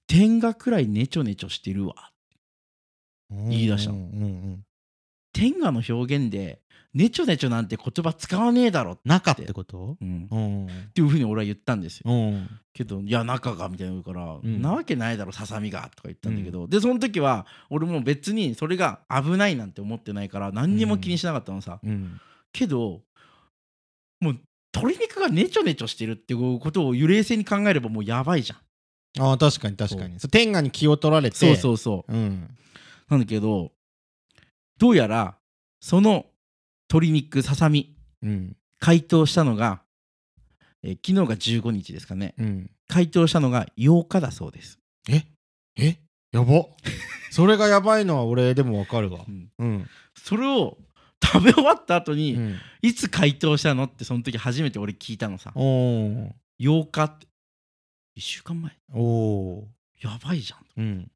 天下くらいネチョネチョしてるわ言い出したの。うんうん。天下の表現でネチョネチョなんて言葉使わねえだろ、中ってこと？うん、っうん。ていうふうに俺は言ったんですよ。うん。けど「いや中が」みたいなの言うから「ん。なわけないだろささみが」とか言ったんだけど、でその時は俺も別にそれが危ないなんて思ってないから何にも気にしなかったのさ、うん。けどもう鶏肉がネチョネチョしてるっていうことを冷静に考えればもうやばいじゃん。ああ確かに確かに。そう。天下に気を取られて。そうそうそう。うんなんだけどどうやらその鶏肉ささみうん。解凍したのが、えー昨日が15日ですかね。うん。解凍したのが8日だそうです、え？え？やば。それがやばいのは俺でもわかるわ。うん。うん。それを食べ終わった後に、うん。いつ解凍したのってその時初めて俺聞いたのさ。おー。8日って1週間前。おー。やばいじゃんうん。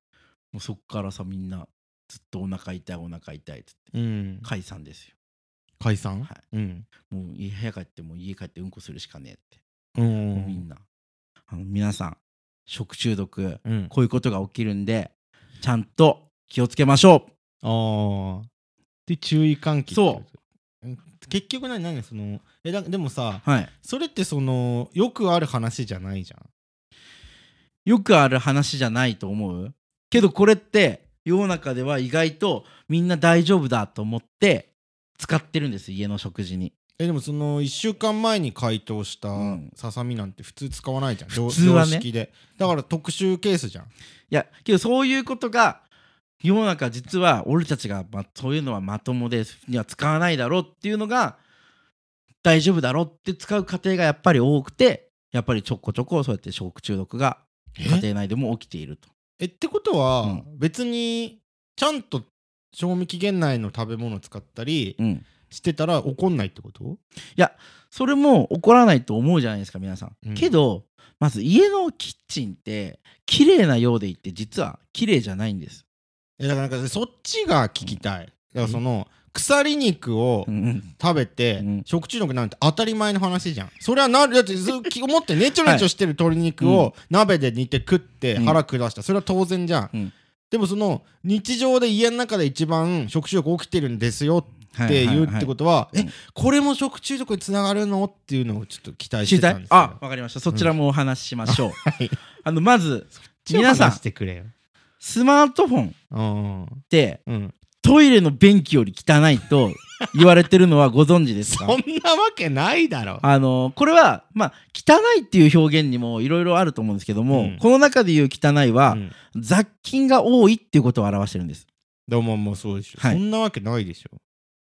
もうそっからさみんなずっとお腹痛いお腹痛いっつって。うん。解散ですよ解散？はうん。もう家帰ってもう家帰ってうんこするしかねえって、うもうみんんな。あの皆さん食中毒うん。こういうことが起きるんでちゃんと気をつけましょああで注意喚起そう。うん。結局何何そのえだでもさうはい。それってそのよくある話じゃないじゃん。よくある話じゃないと思う？けどこれって世の中では意外とみんな大丈夫だと思って使ってるんです家の食事に。えでもその1週間前に解凍したうん。ささみなんて普通使わないじゃん。普通はね。常識で。だから特殊ケースじゃん。いやけどそういうことが世の中実は俺たちが、ま、そういうのはまともでには使わないだろうっていうのが大丈夫だろうって使う家庭がやっぱり多くてやっぱりちょこちょこそうやって食中毒が家え庭内でも起きていると。えってことは、うん。別にちゃんと賞味期限内の食べ物使ったりうん、してたら怒んないってこと？それも起こらないと思うじゃないですか皆さん。うん。けどまず家のキッチンって綺麗なようでいって実は綺麗じゃないんです。えだからなんかそっちが聞きたい。だからその鎖肉をうん。食べてうん。食中毒なんて当たり前の話じゃん。それはなだってずっと思ってネチョネチョしてる鶏肉を鍋で煮て食ってうん。腹下した。それは当然じゃん、うんでもその日常で家の中で一番食中毒起きてるんですよって言うってことはえこれも食中毒につながるの？っていうのをちょっと期待してたんですよ。あわかりました。そちらもお話ししましょう、はい。あのまず皆さん。話してくれよ。スマートフォンっうん。てうん。トイレの便器より汚いと言われてるのはご存知ですそかんなわけないだろ。あのこれはまあ汚いっていう表現にもいろいろあると思うんですけども、うん。この中で言う汚いは、うん。雑菌が多いっていうことを表してるんです。でももうそうでしょ、はい。そんなわけないでしょ。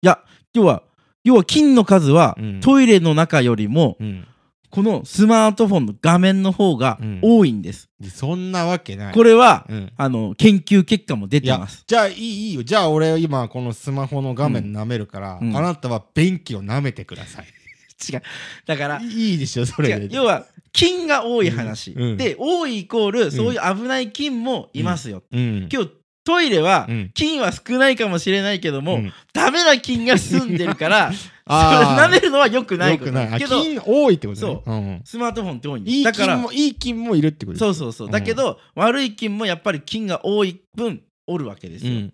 いや要は要は菌の数は、うん。トイレの中よりもうんこのスマートフォンの画面の方がうん。多いんです、そんなわけない。これは、うん。あの研究結果も出てます。じゃあいいいいよ。じゃあ俺今このスマホの画面舐めるから、うん。あなたは便器を舐めてください。違う。だからいいいでしょそれ要は菌が多い話、うん。うん。で多いイコールそういう危ない菌もいますよ、うん。今日トイレはうん。菌は少ないかもしれないけども、うん。ダメな菌が住んでるから 舐めるのは良くないこと。よくない。あけど菌多いってことね。そう。うん。スマートフォンって多いんです。いいだから菌もいい菌もいるってことそううそうそう、うんだけど悪い菌もやっぱり菌が多い分おるわけですよ、ん。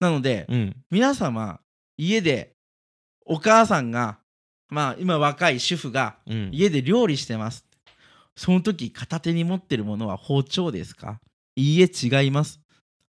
なので、うん。皆様家でお母さんがまあ今若い主婦がうん。家で料理してます。その時片手に持ってるものは包丁ですか？いいえ違います。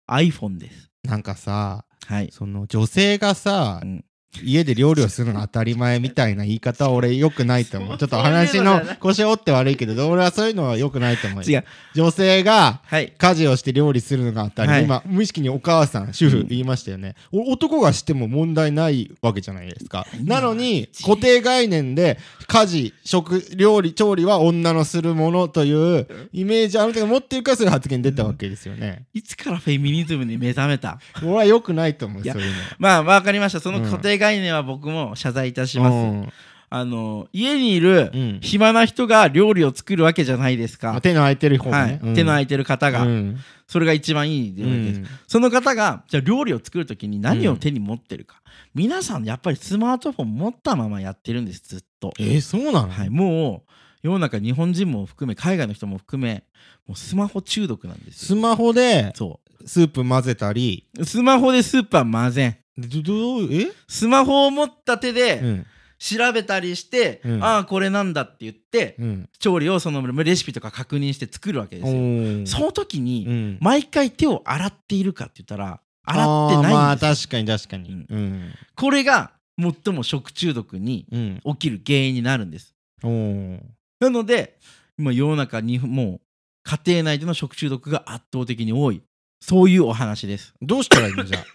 iPhone です。なんかさはい、その女性がさ、うん家で料理をするのが当たり前みたいな言い方は俺良くないと思う。ちょっと話の腰折って悪いけど俺はそういうのは良くないと思う。違う女性がはい家事をして料理するのが当たり、はい。今無意識にお母さん主婦うん言いましたよね、お男がしても問題ないわけじゃないですか。いなのに固定概念で家事食料理調理は女のするものというイメージあなたが持ってるからそういう発言出たわけですよね、いつからフェミニズムに目覚めた？俺は良くないと思うそういうの。まあ分かりました。そのうん。固定概念は僕も謝罪いたします、うん。あの家にいるうん。暇な人が料理を作るわけじゃないですか、手の空いてる方は手の空いてる方が、うん。それが一番いいわけです、その方がじゃあ料理を作る時に何を手に持ってるか、皆さんやっぱりスマートフォン持ったままやってるんですずっと、えーそうなの、はい、もう世の中日本人も含め海外の人も含めもうスマホ中毒なんですよ。スマホでそスープ混ぜたり。うスマホでスーパー混ぜんどどうえ、スマホを持った手でうん。調べたりして、うん。ああこれなんだって言ってうん、調理をそのレシピとか確認して作るわけですよ、おその時に、うん。毎回手を洗っているかって言ったら洗ってないんですよ、確かに確かに。うん。これが最も食中毒にうん。起きる原因になるんです。なので今世の中にもう家庭内での食中毒が圧倒的に多い。そういうお話です。どうしたらいいの？じゃあ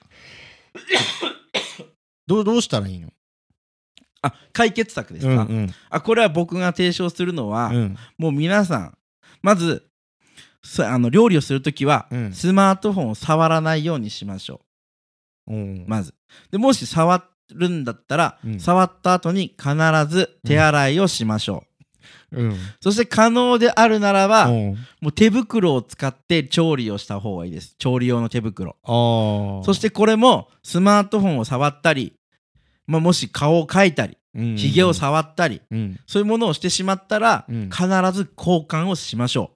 どうどうしたらいいの？あ解決策ですか、うんうん。あこれは僕が提唱するのは、うん。もう皆さんまずすあの料理をするときは、うん。スマートフォンを触らないようにしましょおーう。まず。でもし触るんだったら、うん。触った後に必ず手洗いをしましょう、うん。そして可能であるならば、おーもう手袋を使って調理をした方がいいです。調理用の手袋。そしてこれもスマートフォンを触ったり、まあ、もし顔を描いたりうん。ひげを触ったり、うん。そういうものをしてしまったら、うん。必ず交換をしましょ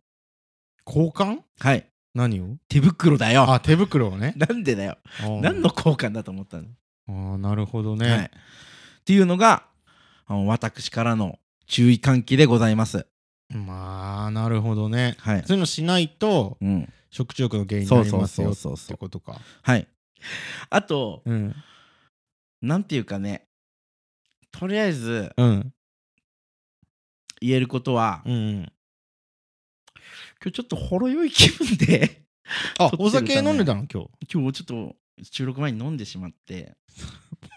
交換？うはい。何を？手袋だよ。あ手袋をね。なんでだよ。何の交換だと思ったの、あーなるほどはい、ねっていうのがあの私からの注意喚起でございます。まあなるほどね。はい、そういうのしないとうん、食中毒の原因になりますよってことか。はい。あとうん。なんていうかねとりあえずうん。言えることは、うん今日ちょっとほろ酔い気分であお酒飲んでたの？今今日ちょっと収録前に飲んでしまって。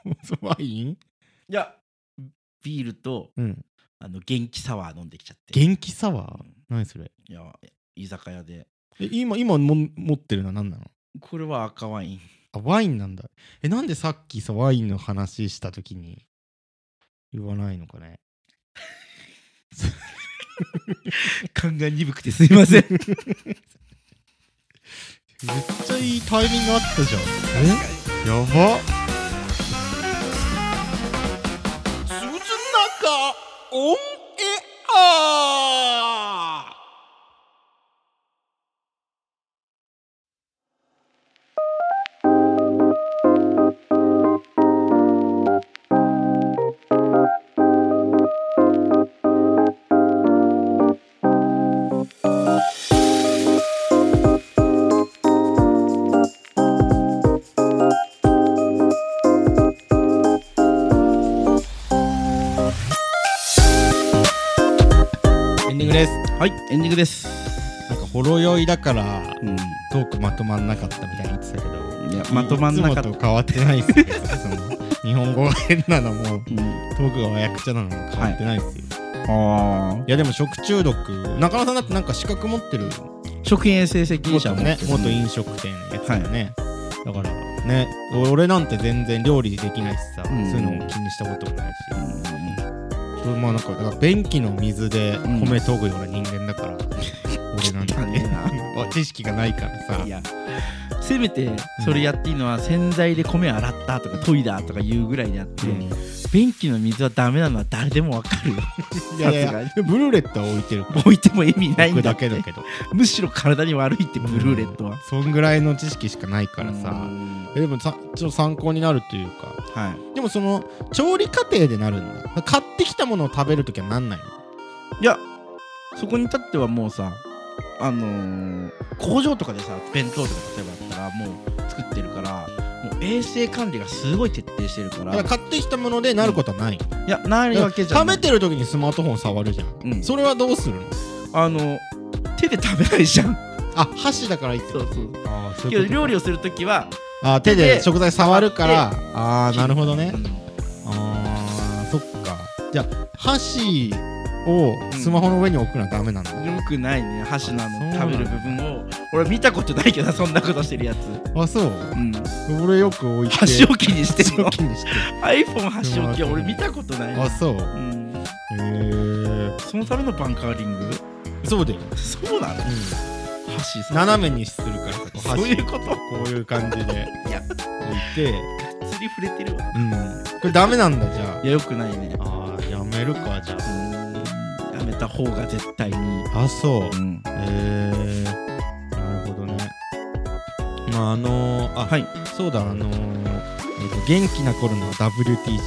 日 ワイン？いやビールとうんあの元気サワー飲んできちゃって。元気サワー？何それ？いや居酒屋で。え今今も持ってるの？は何なの？これは赤ワイン。あワインなんだ。えなんでさっきさワインの話した時に言わないのかね？勘が鈍くてすいません。めっちゃいいタイミングあったじゃん。え？やば。鈴オンエはい。エンディングです。なんかほろ酔いだからうん。トークまとまんなかったみたいに言ってたけどいやまとまんなかった。いつもと変わってないっすよ。その 日本語が変なのもうん。トークがわやくちゃなのも変わってないっすよ、ああい、やでも食中毒中野さんだってなんか資格持ってる？食品衛生責任者も持ってる元飲食店のやつだよね、だからね俺なんて全然料理できないしさ、うん。そういうのも気にしたこともないし、うんまあなんかだから便器の水でうん。米研ぐような人間だから、俺なんて汚ね。ね 知識がないからさ。いやせめてそれやっていいのは洗剤で米洗ったとか研いだとか言うぐらいであって、うん。便器の水はダメなのは誰でもわかる。よいやいやブルーレットは置いてる置いても意味ないん僕だけだけど。むしろ体に悪いってブルーレットは、そんぐらいの知識しかないからさ。でもさちょっと参考になるというか。はい。でもその調理過程でなるんだ。買ってきたものを食べるときはなんないの？いやそこに至ってはもうさあのー工場とかでさ弁当とか例えばだったらもう作ってるからもう衛生管理がすごい徹底してるから。だから買ってきたものでなることはない、いやないわけじゃない。食べてる時にスマートフォン触るじゃん、うん。それはどうするの？あの手で食べないじゃん。あ箸だからいいってそうそう。あーそうけどいうこと料理をするときは、あ手でで食材触るから。ああなるほどね。うん。あーそっか。じゃあ箸をスマホの上に置くのはダメなんだ、よくないね。箸のあの食べる部分を。俺見たことないけどそんなことしてるやつ、あそう。うん、俺よく置いて。箸置きにしてんの。箸置きにして iPhone 箸置きは俺見たことないあそう。うん、へえそのためのバンカーリング？そうだよ、そうなの？うん、斜めにするからそういうこと？こういう感じで。いや。置いて。釣り触れてるわ。うん。これダメなんだじゃいやよくないね。ああーやめるかじゃうんた方が絶対に。ああそう。うん。へえ。なるほどね。まああのー、あはい、そうだあのーえーと元気な頃の WTC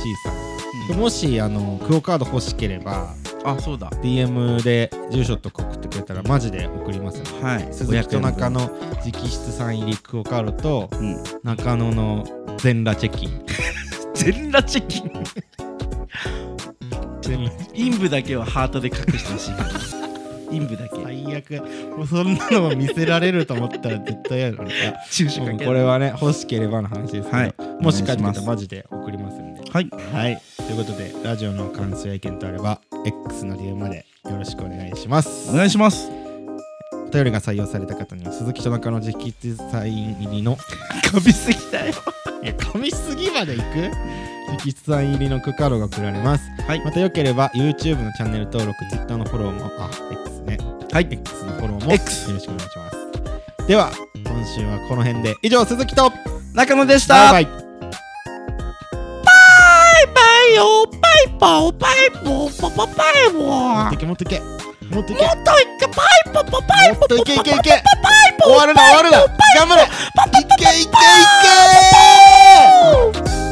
さん。もしあのクオカード欲しければあそうだ。DM で住所とか送ってくれたらマジで送りますね。はい。鈴木と中野野直筆サイン入りクオカードとうん。中野の全裸チェキン。全裸チェキン？全裸陰部だけはハートで隠してほしい。から陰部だけ。最悪。もうそんなのも見せられると思ったら絶対嫌だから。注射かけるこれはね欲しければの話ですけど、はい。もし帰ってきたらマジで送りますんで。はい。はい。ということでラジオの感想や意見とあれば X の DM までよろしくお願いします。お願いします。お便りが採用された方には鈴木と中野直筆サイン入りの。噛みすぎだよ。いや噛みすぎまでいく？直筆サイン入りのクカードが送られます、はい。またよければ YouTube のチャンネル登録 Twitter のフォローもあ X ね。はい。X のフォローも X よろしくお願いします。では今週はこの辺で。以上鈴木と中野でした。バイバイ。バイよ。バイバイバイボーパパバイボ持っーてけ持ってけ持ってけもっといけバイパパバイもっといけいけいけ終わるな終わるな頑張れいけ